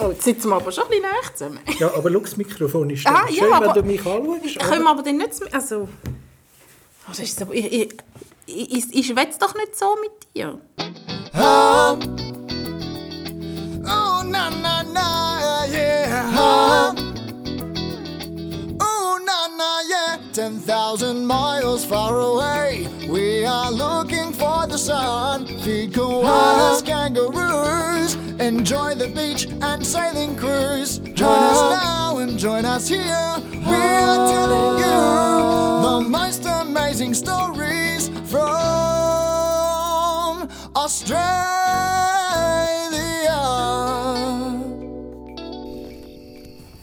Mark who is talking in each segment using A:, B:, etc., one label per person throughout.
A: Oh, jetzt sitzen wir aber schon ein bisschen näher zusammen.
B: Ja, aber schau, das Mikrofon ist
A: Ah,
B: da.
A: ja,
B: Schön,
A: aber-
B: wenn du mich anschaust.
A: Können wir aber dann nicht... Also... Was ist so... Ich, ich, ich, ich schwätze doch nicht so mit dir.
C: Oh, na, na, na, yeah. Oh, na, na, yeah. 10,000 miles far away. We are looking for the sun. Feed koalas, kangaroos. Enjoy the beach and sailing cruise. Join us now and join us here. We are telling you the most amazing stories from Australia.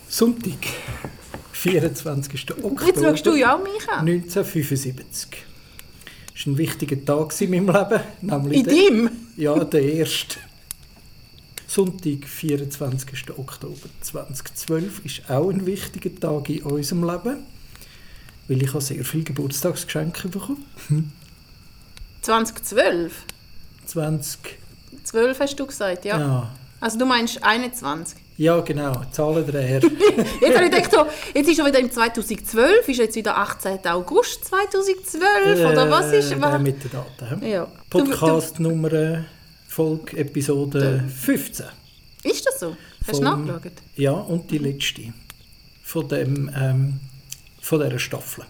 B: Sonntag, 24. Oktober
A: Jetzt schaust du ja auch mich an.
B: 1975. Das war ein wichtiger Tag in meinem Leben. Nämlich
A: In deinem?
B: Ja, der erste. Sonntag, 24. Oktober 2012 ist auch ein wichtiger Tag in unserem Leben, weil ich habe sehr viele Geburtstagsgeschenke bekommen.
A: 2012?
B: 20,
A: 12 hast du gesagt, ja.
B: ja.
A: Also du meinst 21.
B: Ja, genau, Zahlendreher.
A: Jetzt habe ich gedacht, so, jetzt ist schon wieder im 2012, ist jetzt wieder 18. August 2012, oder was ist...
B: Äh,
A: Was?
B: mit den Daten.
A: Ja.
B: Podcast Nummer, Folge, Episode 15.
A: Du, ist das so? Hast du nachgeschaut?
B: Ja, und die letzte von, dem, ähm, von dieser Staffel.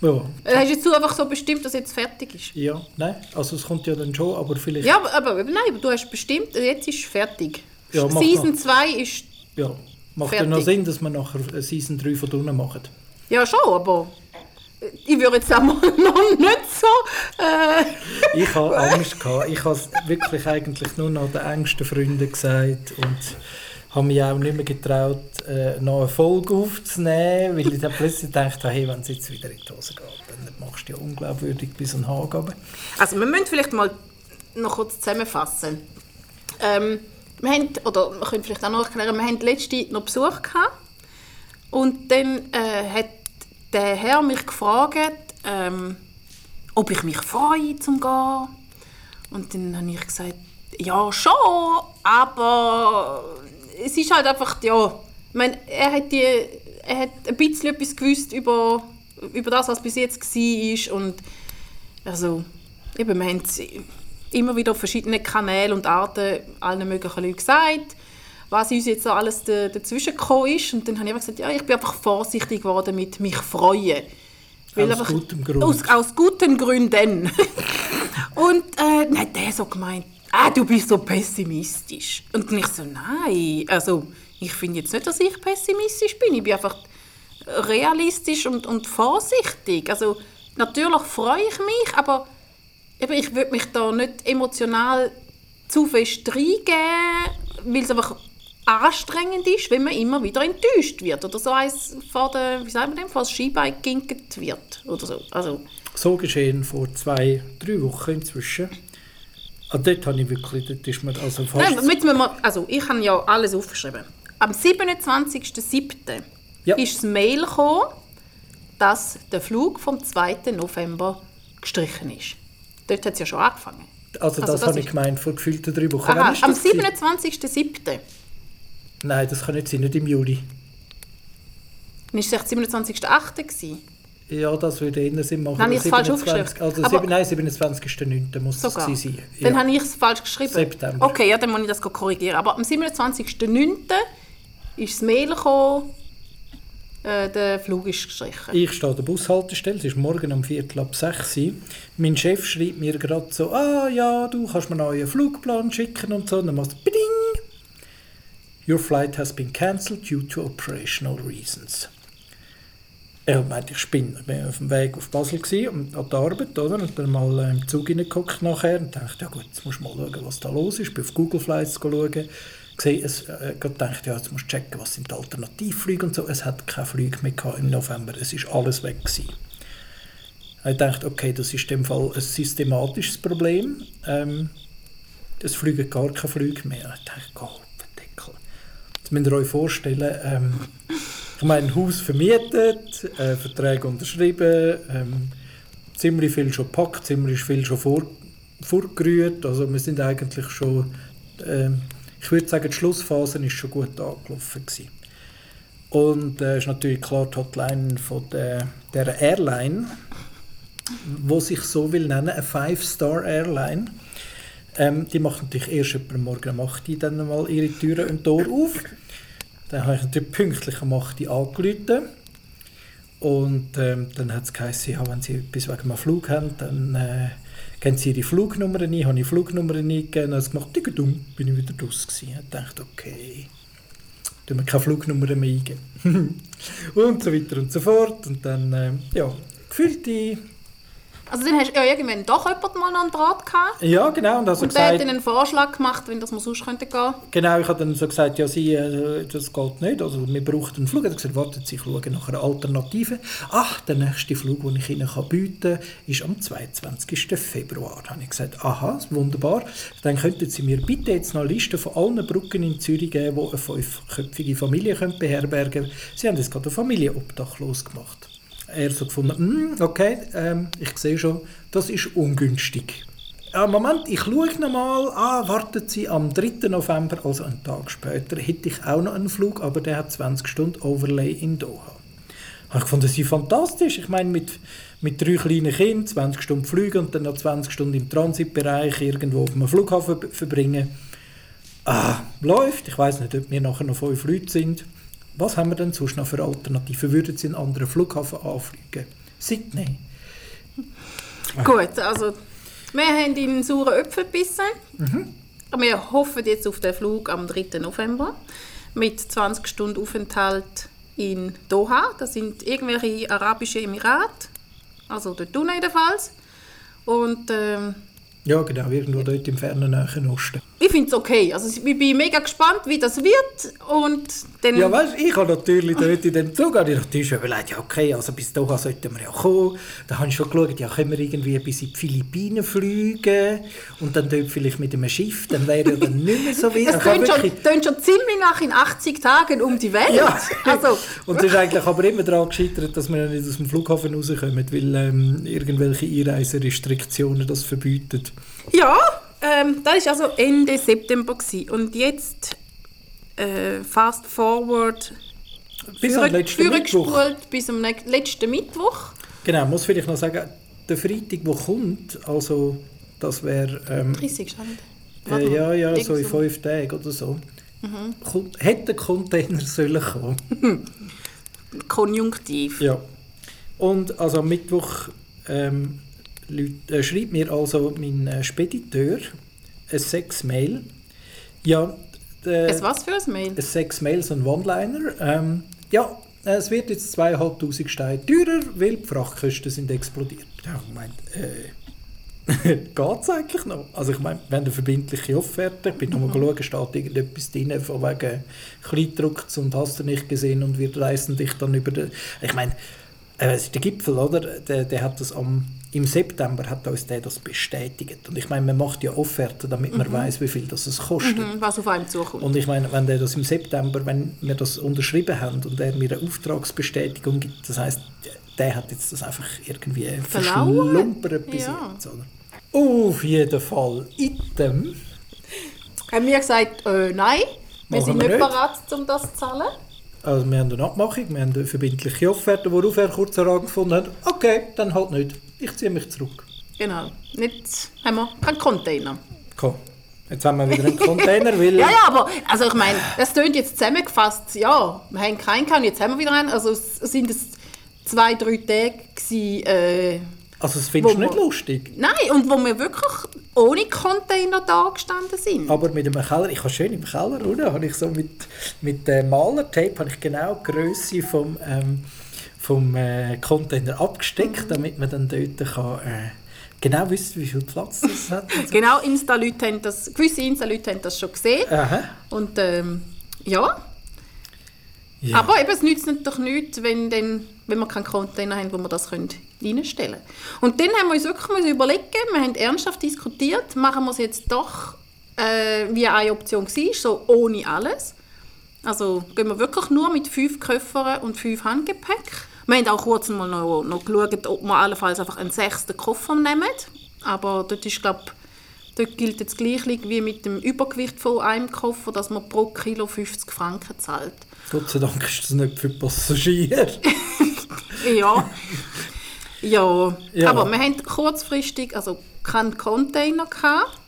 B: Ja,
A: Äh, Hast du jetzt so einfach so bestimmt, dass jetzt fertig ist?
B: ja, nein, also es kommt ja dann schon, aber vielleicht...
A: Ja, aber, aber nein, aber du hast bestimmt, jetzt ist fertig.
B: Ja,
A: Season
B: mal.
A: 2 ist...
B: Ja, macht ja noch Sinn, dass wir nachher Season 3 von unten machen.
A: Ja, schon, aber... Ich würde jetzt auch mal noch nicht so... Äh,
B: Ich habe Angst gehabt. Ich habe es wirklich eigentlich nur noch den engsten Freunden gesagt und habe mich auch nicht mehr getraut, äh, noch eine Folge aufzunehmen, weil ich dann plötzlich dachte, hey, wenn es jetzt wieder in die Hose geht, dann machst du ja unglaubwürdig bis an runter.
A: Also wir müssen vielleicht mal noch kurz zusammenfassen. Ähm, wir haben, oder wir können vielleicht auch noch erklären, wir haben letzte noch Besuch gehabt und dann äh, hat der Herr mich gefragt, ähm, ob ich mich freue zum gehen. Und dann habe ich gesagt, ja schon, aber es ist halt einfach, ja, ich meine, er hat, die, er hat ein bisschen etwas gewusst über, über das, was bis jetzt war und also, eben, wir haben immer wieder auf verschiedenen Kanälen und Arten allen möglichen Leuten gesagt, was uns jetzt alles da- dazwischen gekommen ist. Und dann habe ich einfach gesagt, ja, ich bin einfach vorsichtig geworden mit «mich freuen». Weil
B: Aus gutem Grund.
A: Aus, aus guten Gründen. und äh, dann hat der so gemeint, ah, du bist so pessimistisch. Und ich so, nein, also ich finde jetzt nicht, dass ich pessimistisch bin. Ich bin einfach realistisch und, und vorsichtig. Also natürlich freue ich mich, aber eben, ich würde mich da nicht emotional zu fest reingeben, weil es einfach anstrengend ist, wenn man immer wieder enttäuscht wird oder so eins vor der, wie sagt man dem, vor das Skibike ginket wird oder so. Also,
B: So geschehen vor zwei, drei Wochen inzwischen. Ah, dort habe ich wirklich, dort ist mir also fast...
A: nein, wir mal, also ich habe ja alles aufgeschrieben. Am 27.07.
B: Ja.
A: ist das Mail gekommen, dass der Flug vom 2. November gestrichen ist. Dort hat es ja schon angefangen.
B: also,
A: also
B: das,
A: das
B: habe ich gemeint, vor gefühlten drei Wochen.
A: Aha, am
B: das gewesen?
A: 27.07.
B: Nein, das kann nicht sein, nicht im Juli.
A: Dann war es echt 27.08. gewesen.
B: Ja, das würde eher Sinn machen.
A: Habe ich es falsch
B: 27
A: aufgeschrieben?
B: Also,
A: Aber-
B: nein, 27.09. muss gewesen sein.
A: Dann
B: Ja.
A: habe ich es falsch geschrieben.
B: September.
A: Okay, ja, dann muss ich das korrigieren. Aber am 27.09. ist das Mail gekommen, äh, der Flug ist gestrichen.
B: Ich stehe an der Bushaltestelle, es ist morgen um Viertel ab sechs. Uhr. Mein Chef schreibt mir gerade so, ah ja, du kannst mir einen Flugplan schicken und so. Und dann machst du Biding! Your flight has been cancelled due to operational reasons. Er meinte, ich spinne. Ich war auf dem Weg auf Basel und an die Arbeit, oder? Und dann mal äh, im Zug hineingeguckt nachher und dachte, ja gut, jetzt musst du mal schauen, was da los ist. Ich bin auf Google Flights schauen. Gesehen, es, äh, gedacht, ja, jetzt musst du checken, was sind die Alternativflüge und so. Es hat keine Flüge mehr gehabt im November. Es ist alles weg gewesen. Ich dachte, okay, das ist in dem Fall ein systematisches Problem. Ähm, es fliegen gar keine Flüge mehr. Ich dachte, Gott, Deckel. Jetzt müsst ihr euch vorstellen, ähm, ich meine, ein Haus vermietet, äh, Verträge unterschrieben, ähm, ziemlich viel schon gepackt, ziemlich viel schon vor, vorgerührt. Also wir sind eigentlich schon ähm, ich würde sagen, die Schlussphase ist schon gut angelaufen. Gewesen. Und es äh, ist natürlich klar die Hotline von der, der Airline, wo sich so will nennen, eine Five-Star-Airline. Ähm, die macht natürlich erst etwa morgen um 8 Uhr dann mal ihre Türen und Tor auf. Dann habe ich natürlich pünktlich um 8 Uhr angerufen. Und ähm, dann hat es geheißen, ja, wenn Sie etwas wegen einem Flug haben, dann äh, geben Sie Ihre Flugnummer ein. Habe ich Flugnummer eingegeben, hat es gemacht, dumm, bin ich wieder raus gewesen. Ich dachte, okay, tun wir keine Flugnummer mehr eingeben. und so weiter und so fort. Und dann, äh, ja, gefühlte
A: also dann hast du ja irgendwann doch jemand mal einen Draht gehabt.
B: Ja, genau. Und, also
A: und der hat dann einen Vorschlag gemacht, wenn das man sonst könnte gehen.
B: Genau, ich habe dann so gesagt, ja, sie, äh, das geht nicht. Also wir brauchen einen Flug. Er hat gesagt, warten Sie, ich schaue nach einer Alternative. Ach, der nächste Flug, den ich Ihnen bieten kann, ist am 22. Februar. Da habe ich gesagt, aha, wunderbar. Dann könnten Sie mir bitte jetzt noch eine Liste von allen Brücken in Zürich geben, die eine fünfköpfige Familie beherbergen können. Sie haben jetzt gerade eine Familie obdachlos gemacht er so gefunden, mm, okay, ähm, ich sehe schon, das ist ungünstig. Ja, Moment, ich schaue noch mal. Ah, warten Sie, am 3. November, also einen Tag später, hätte ich auch noch einen Flug, aber der hat 20 Stunden Overlay in Doha. Ich fand das fantastisch. Ich meine, mit, mit drei kleinen Kindern, 20 Stunden Flüge und dann noch 20 Stunden im Transitbereich irgendwo auf einem Flughafen verbringen. Ah, läuft. Ich weiß nicht, ob wir nachher noch fünf Leute sind. Was haben wir denn sonst noch für Alternativen? Würden Sie einen anderen Flughafen anfliegen? Sydney.
A: Gut, also wir haben in den sauren Äpfel gebissen. Mhm. Wir hoffen jetzt auf den Flug am 3. November mit 20 Stunden Aufenthalt in Doha. Das sind irgendwelche arabische Emirate, also dort unten jedenfalls. Und ähm,
B: ja, genau, irgendwo dort im fernen Nahen Osten.
A: Ich finde es okay. Also ich bin mega gespannt, wie das wird. Und dann
B: ja, weißt ich habe natürlich dort in dem Zug habe ich natürlich überlegt, ja okay, also bis dahin sollten wir ja kommen. Da habe ich schon geschaut, ja können wir irgendwie bis in die Philippinen fliegen und dann dort vielleicht mit einem Schiff, dann wäre ja dann nicht mehr so weit.
A: Das klingt schon, wirklich... schon ziemlich nach in 80 Tagen um die Welt. Ja.
B: Also. und es ist eigentlich aber immer daran gescheitert, dass wir nicht aus dem Flughafen rauskommen, weil ähm, irgendwelche Einreiserestriktionen das verbieten.
A: Ja, ähm, das war also Ende September. Gewesen. Und jetzt äh, fast forward
B: bis am letzten Mittwoch.
A: bis am letzten Mittwoch.
B: Genau, muss vielleicht noch sagen, der Freitag, der kommt, also das wäre... Ähm,
A: 30
B: äh, ja, ja, so in fünf Tagen oder so. Mhm. hätte Container sollen kommen.
A: Konjunktiv.
B: Ja. Und also am Mittwoch ähm, äh, schreibt mir also mein äh, Spediteur ein Sex-Mail. Ja,
A: äh, es was für ein Mail?
B: Ein Sex-Mail, so ein One-Liner. Ähm, ja, es wird jetzt 2'500 Steine teurer, weil die Frachtkosten sind explodiert. Ja, ich meine, äh, geht es eigentlich noch? Also ich meine, wir haben eine verbindliche Offerte. Ich bin mhm. nochmal geschaut, steht irgendetwas drin von wegen Kleidrucks und hast du nicht gesehen und wir reißen dich dann über den... Ich meine, äh, der Gipfel, oder? Der, der hat das am im September hat uns der das bestätigt. Und ich meine, man macht ja Offerten, damit man mhm. weiß, wie viel das es kostet. Mhm,
A: was auf einem zukommt.
B: Und ich meine, wenn der das im September, wenn wir das unterschrieben haben und er mir eine Auftragsbestätigung gibt, das heißt, der hat jetzt das einfach irgendwie verschlumpert bis ja. jetzt. Oder? Auf jeden Fall. Item.
A: Haben wir gesagt, äh, nein, wir sind wir nicht bereit, um das zu zahlen.
B: Also wir haben eine Abmachung, wir haben eine verbindliche Offerte, worauf er kurz gefunden hat, okay, dann halt nicht ich ziehe mich zurück.
A: Genau. Jetzt haben wir keinen Container.
B: Komm. Jetzt haben wir wieder einen Container, weil...
A: ja, ja, aber also ich meine, das klingt jetzt zusammengefasst, ja, wir haben keinen gehabt, jetzt haben wir wieder einen. Also sind es zwei, drei Tage gewesen, äh,
B: Also das findest du nicht lustig?
A: Nein, und wo wir wirklich ohne Container da gestanden sind.
B: Aber mit einem Keller, ich habe schön im Keller, oder? Habe ich so mit, mit äh, Malertape habe ich genau die Größe vom... Ähm, vom äh, Container abgesteckt, mhm. damit man dann dort kann, äh, genau wissen, wie viel Platz das hat.
A: So. genau, Insta-Leute haben das, gewisse Insta-Leute haben das schon gesehen. Aha. Und ähm, ja. Ja. Aber eben, es nützt natürlich nichts, wenn, dann, wenn wir keinen Container haben, wo wir das reinstellen können. Und dann haben wir uns wirklich überlegen, wir haben ernsthaft diskutiert, machen wir es jetzt doch, äh, wie eine Option war, so ohne alles. Also gehen wir wirklich nur mit fünf Koffern und fünf Handgepäck. Wir haben auch kurz mal noch, noch geschaut, ob wir allenfalls einfach einen sechsten Koffer nehmen. Aber dort ist, glaube Dort gilt das Gleiche wie mit dem Übergewicht von einem Koffer, dass man pro Kilo 50 Franken zahlt.
B: Gott sei Dank ist das nicht für Passagiere.
A: Ja. ja.
B: Ja.
A: Aber wir hatten kurzfristig also keinen Container. Gehabt.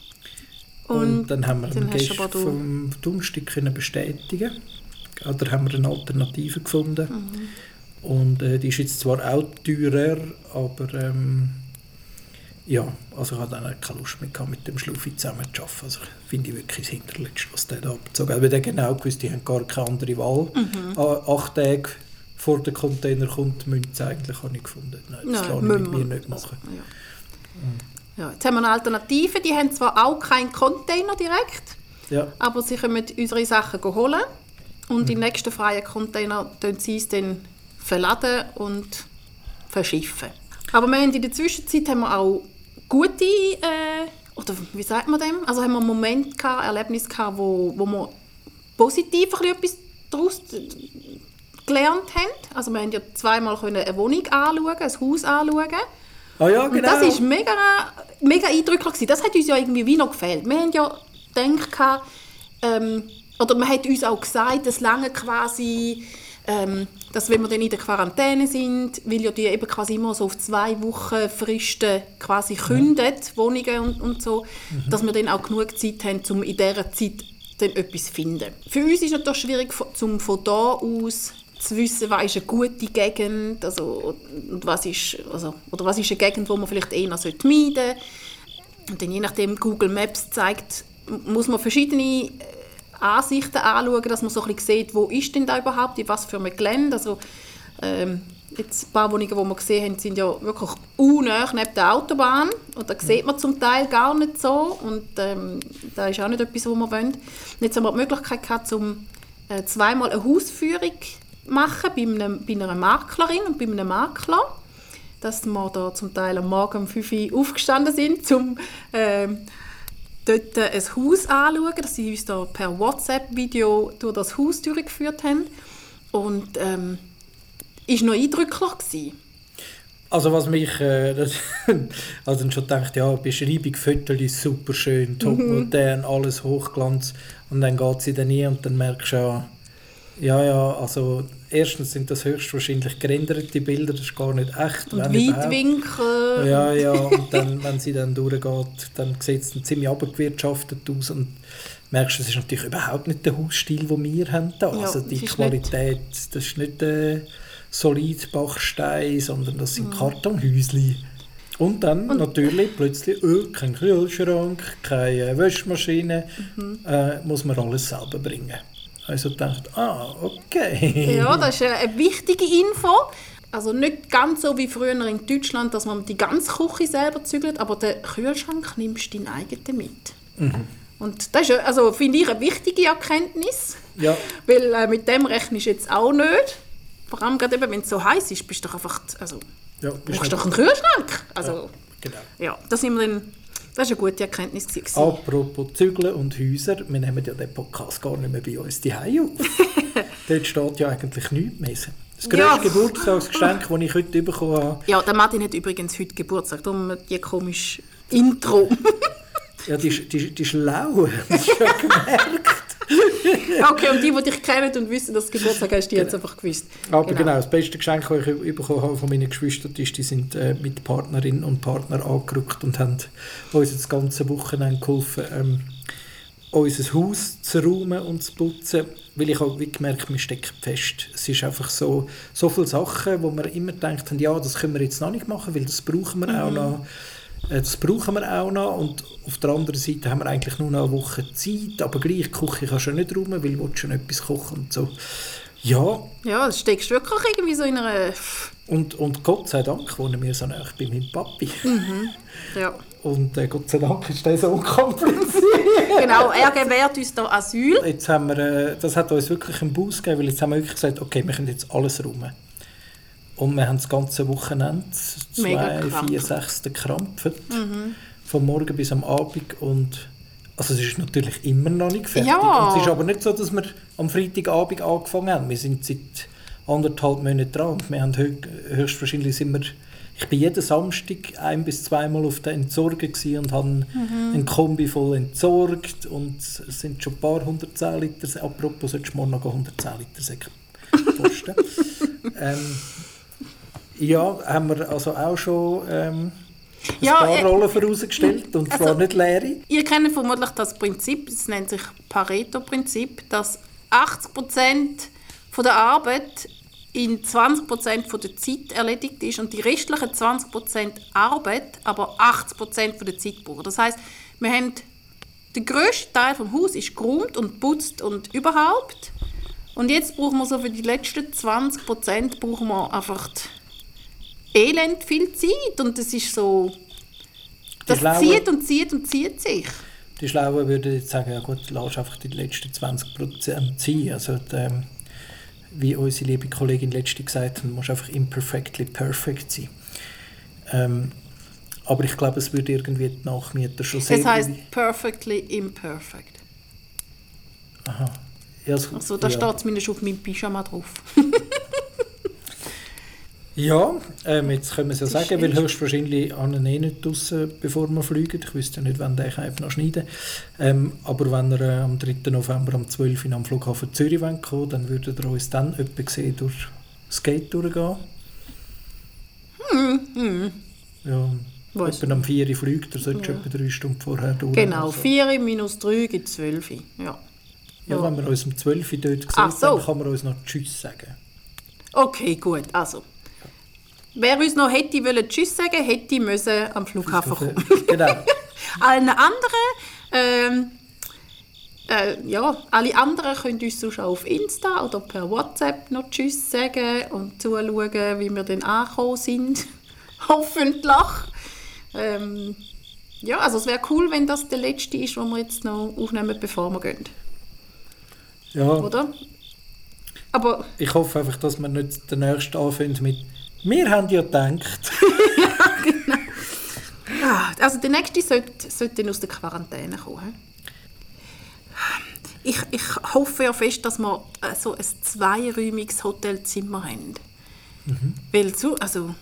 B: Und, dann haben wir
A: dann hast
B: Gast vom Donnerstag können bestätigen Oder haben wir eine Alternative gefunden.
A: Mhm.
B: Und äh, die ist jetzt zwar auch teurer, aber ähm, ja, also ich hatte dann auch keine Lust mehr mit dem Schluffi zusammen zu arbeiten. Also finde ich wirklich das Hinterletzte, was der da abgezogen hat. Weil der genau gewusst, die haben gar keine andere Wahl.
A: Mhm.
B: A- Acht Tage vor der Container kommt, müssen sie eigentlich, habe ich gefunden. Nein, das
A: Nein,
B: lasse ich mit mir nicht machen.
A: Ja. Ja, jetzt haben wir eine Alternative. Die haben zwar auch keinen Container direkt,
B: Ja,
A: aber sie können unsere Sachen holen. Und im nächsten freien Container tun sie es dann verladen und verschiffen. Aber wir haben in der Zwischenzeit haben wir auch gute, äh, oder wie sagt man dem? Also haben wir Momente gehabt, Erlebnisse gehabt, wo, wo wir positiv etwas daraus gelernt haben. Also wir haben ja zweimal eine Wohnung anschauen, ein Haus anschauen.
B: ah, ja
A: Und
B: genau.
A: das ist mega, mega eindrücklich. gewesen. Das hat uns ja irgendwie wie noch gefällt. Wir haben ja gedacht, ähm, oder man hat uns auch gesagt, es lange quasi, ähm, dass wenn wir dann in der Quarantäne sind, weil ja die eben quasi immer so auf zwei Wochen Fristen quasi kündet, Wohnungen und, und so, dass wir dann auch genug Zeit haben, um in dieser Zeit dann etwas zu finden. Für uns ist es natürlich schwierig, zum von da aus zu wissen, was ist eine gute Gegend also, und was ist, also, oder was ist eine Gegend, wo man vielleicht eher meiden sollte. Und dann je nachdem Google Maps zeigt, muss man verschiedene äh, Ansichten anschauen, dass man so ein bisschen sieht, wo ist denn da überhaupt, in was für einem Gelände. Also, ähm, jetzt ein paar Wohnungen, die wir gesehen haben, sind ja wirklich unnah neben der Autobahn. Und da sieht man zum Teil gar nicht so. Und ähm, da ist auch nicht etwas, was wir wollen. Und jetzt haben wir die Möglichkeit gehabt, um äh, zweimal eine Hausführung zu machen bei, einem, bei einer Maklerin und bei einem Makler dass wir da zum Teil am Morgen um 5 Uhr aufgestanden sind, um ähm, dort ein Haus anzuschauen, dass sie uns da per WhatsApp-Video durch das Haus durchgeführt haben. Und ähm, ist noch eindrücklich gewesen.
B: Also was mich, äh, das, also schon gedacht, ja, Beschreibung, Fotos ist super schön, top modern, alles Hochglanz und dann geht sie dann nie und dann merkst du ja, ja, ja, also erstens sind das höchstwahrscheinlich gerenderte Bilder, das ist gar nicht echt.
A: Und. Weitwinkel.
B: Ja, ja, und dann, wenn sie dann durchgeht, dann sieht es dann ziemlich abgewirtschaftet aus und merkst, das ist natürlich überhaupt nicht der Hausstil, den wir haben da.
A: Ja,
B: also die Qualität, das ist nicht äh, solid Bachstein, sondern das sind Kartonhäusli. Und dann natürlich plötzlich oh, kein Kühlschrank, keine Wäschmaschine, äh, muss man alles selber bringen. Also dachte, ah, okay.
A: Ja, das ist eine wichtige Info. Also nicht ganz so wie früher in Deutschland, dass man die ganze Küche selber zügelt, aber den Kühlschrank nimmst du deinen eigenen mit. Und das ist, ja- also, finde ich, eine wichtige Erkenntnis,
B: Ja,
A: weil äh, mit dem rechnest du jetzt auch nicht. Vor allem gerade eben, wenn es so heiß ist, bist du doch einfach, also,
B: ja,
A: du
B: ist
A: brauchst
B: nicht-
A: doch einen Kühlschrank. Also,
B: genau.
A: ja, das, sind wir dann, das ist eine gute Erkenntnis. gewesen.
B: Apropos Zügeln und Häuser, wir nehmen ja den Podcast gar nicht mehr bei uns die auf. Dort steht ja eigentlich nichts mehr. Das grösste
A: Ja.
B: Geburtstagsgeschenk, das ich heute bekommen habe,
A: Ja, der Martin hat übrigens heute Geburtstag, darum die komische Intro.
B: ja, die, ist- die, die lau. Das ist ja gemerkt.
A: Okay, und die, die dich kennen und wissen, dass du Geburtstag hast, die haben es einfach gewusst.
B: Aber genau. das beste Geschenk, das ich bekommen habe von meinen Geschwistern, ist, die sind äh, mit Partnerinnen und Partnern angerückt und haben uns das ganze Wochenende geholfen, ähm, unser Haus zu räumen und zu putzen, weil ich auch wie gemerkt wir stecken fest. Es ist einfach so, so viele Sachen, wo wir immer haben, ja, das können wir jetzt noch nicht machen, weil das brauchen wir auch noch. Äh, Das brauchen wir auch noch und auf der anderen Seite haben wir eigentlich nur noch eine Woche Zeit, aber gleich Küche kannst du ja nicht räumen, weil du schon etwas kochen und so. Ja,
A: Ja, das steckst du wirklich irgendwie so in einer...
B: und, und Gott sei Dank wohnen wir so nah bei meinem Papi.
A: Ja.
B: Und äh, Gott sei Dank ist das so unkompliziert.
A: Genau, er gewährt uns da Asyl.
B: Jetzt haben wir, äh, das hat uns wirklich einen Boost gegeben, weil jetzt haben wir wirklich gesagt, okay, wir können jetzt alles räumen. Und wir haben das ganze Wochenende zwei, vier, sechs gekrampft. Vom Morgen bis am Abend. Und also es ist natürlich immer noch nicht fertig.
A: Ja.
B: Und es ist aber nicht so, dass wir am Freitagabend angefangen haben. Wir sind seit anderthalb Monaten dran. Und wir haben hö höchstwahrscheinlich sind wir, ich bin jeden Samstag ein bis zweimal auf der Entsorgung gewesen und habe
A: Mhm.
B: einen Kombi voll entsorgt und es sind schon ein paar 110 Liter, apropos, solltest du morgen noch 110 Liter Säcke posten. ähm, ja, haben wir also auch schon ähm, ein
A: Ja,
B: paar
A: äh,
B: Rollen vorausgestellt und
A: also-
B: zwar nicht leere.
A: Ihr kennt vermutlich das Prinzip, es nennt sich Pareto-Prinzip, dass 80% von der Arbeit in 20% von der Zeit erledigt ist und die restlichen 20% Arbeit aber 80% von der Zeit brauchen. Das heißt, wir haben der grösste Teil vom Haus ist geräumt und putzt und überhaupt. Und jetzt brauchen wir so für die letzten 20% brauchen wir einfach elend viel Zeit und das ist so das
B: Schlauen-
A: zieht und zieht und zieht sich.
B: Die Schlauen würden jetzt sagen, ja gut, lass einfach die letzten 20% sein. Also, die, ähm, wie unsere liebe Kollegin letzte gesagt hat, muss einfach imperfectly perfect sein. Ähm, aber ich glaube, es würde irgendwie die Nachmieter schon sehr...
A: Es heißt perfectly imperfect.
B: Aha. Ja, so,
A: Also da
B: ja.
A: steht zumindest auf meinem Pyjama drauf.
B: Ja, ähm, jetzt können wir es ja
A: Das
B: sagen, weil höchstwahrscheinlich an eh nicht draussen, bevor wir fliegen. Ich wüsste ja nicht, wann der einfach noch schneiden. Ähm, aber wenn ihr äh, am 3. November um 12 Uhr am Flughafen Zürich kommen dann würdet ihr uns dann etwa sehen durch das Gate durchgehen. Ja,
A: Weiss
B: etwa am 4 Uhr fliegt, ihr solltet etwa drei Stunden vorher durch.
A: Genau,
B: Also,
A: 4 minus 3 gibt 12. Ja.
B: ja, wenn man uns um 12 Uhr dort
A: Ach so.
B: dann kann man uns noch Tschüss sagen.
A: Okay, gut. Also, wer uns noch hätte wollen Tschüss sagen, hätte müssen am Flughafen kommen.
B: genau.
A: Allen anderen, ähm, äh, ja, alle anderen können uns sonst auch auf Insta oder per WhatsApp noch Tschüss sagen und zuschauen, wie wir dann angekommen sind. Hoffentlich. Ähm, ja, also es wäre cool, wenn das der letzte ist, den wir jetzt noch aufnehmen, bevor wir gehen.
B: Ja,
A: Oder? Aber
B: ich hoffe einfach, dass wir nicht den nächsten anfangen mit «Wir haben ja gedacht».
A: Ah, Also der nächste sollte, sollte aus der Quarantäne kommen. Ich, ich hoffe ja fest, dass wir äh, so ein zweiräumiges Hotelzimmer haben. Weil so, also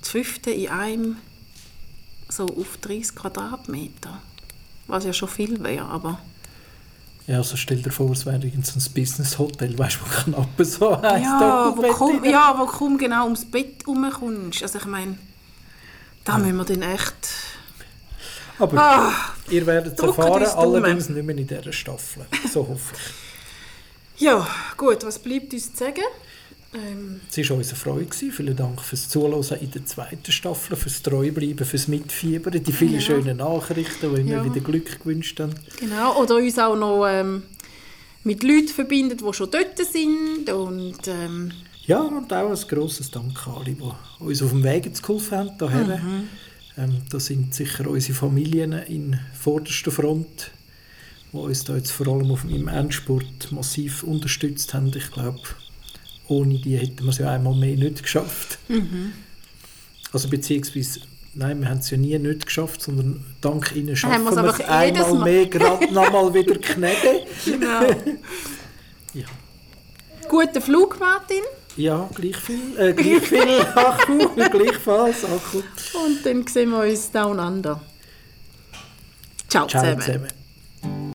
A: das fünfte in einem so auf 30 Quadratmeter, was ja schon viel wäre, aber
B: Ja, also stell dir vor, es wäre so ein Business-Hotel, weißt du, wo knapp so heisst.
A: ja, wo kaum, ja, wo kaum genau ums Bett herumkommst. Also ich meine, da müssen wir dann echt...
B: Aber
A: Ah,
B: ihr werdet es erfahren, allerdings nicht mehr in dieser Staffel. So hoffe ich.
A: ja, gut, was bleibt uns zu sagen? Ähm,
B: Es war unsere Freude. gewesen. Vielen Dank fürs Zuhören in der zweiten Staffel, fürs Treubleiben, fürs Mitfiebern, die vielen
A: Ja.
B: schönen Nachrichten, die immer
A: Ja.
B: wieder Glück gewünscht haben.
A: Genau, oder uns auch noch ähm, mit Leuten verbindet, die schon dort sind. Und ähm,
B: Ja, und auch ein grosses Dank an alle, die uns auf dem Weg geholfen haben. Daher.
A: Mhm.
B: Ähm, das sind sicher unsere Familien in vorderster Front, die uns da jetzt vor allem auf dem Endspurt massiv unterstützt haben. Ich glaube, ohne die hätten wir es ja einmal mehr nicht geschafft.
A: Mhm.
B: Also beziehungsweise, nein, wir haben es ja nie nicht geschafft, sondern dank ihnen schaffen
A: wir es
B: einmal
A: Mal.
B: mehr, gerade nochmal wieder kneten.
A: genau.
B: Ja.
A: Guten Flug, Martin.
B: Ja, gleich viel, äh, gleich viel Akku, gleichfalls Akku.
A: Und dann sehen wir uns down under. Ciao,
B: Ciao
A: zusammen.
B: zusammen.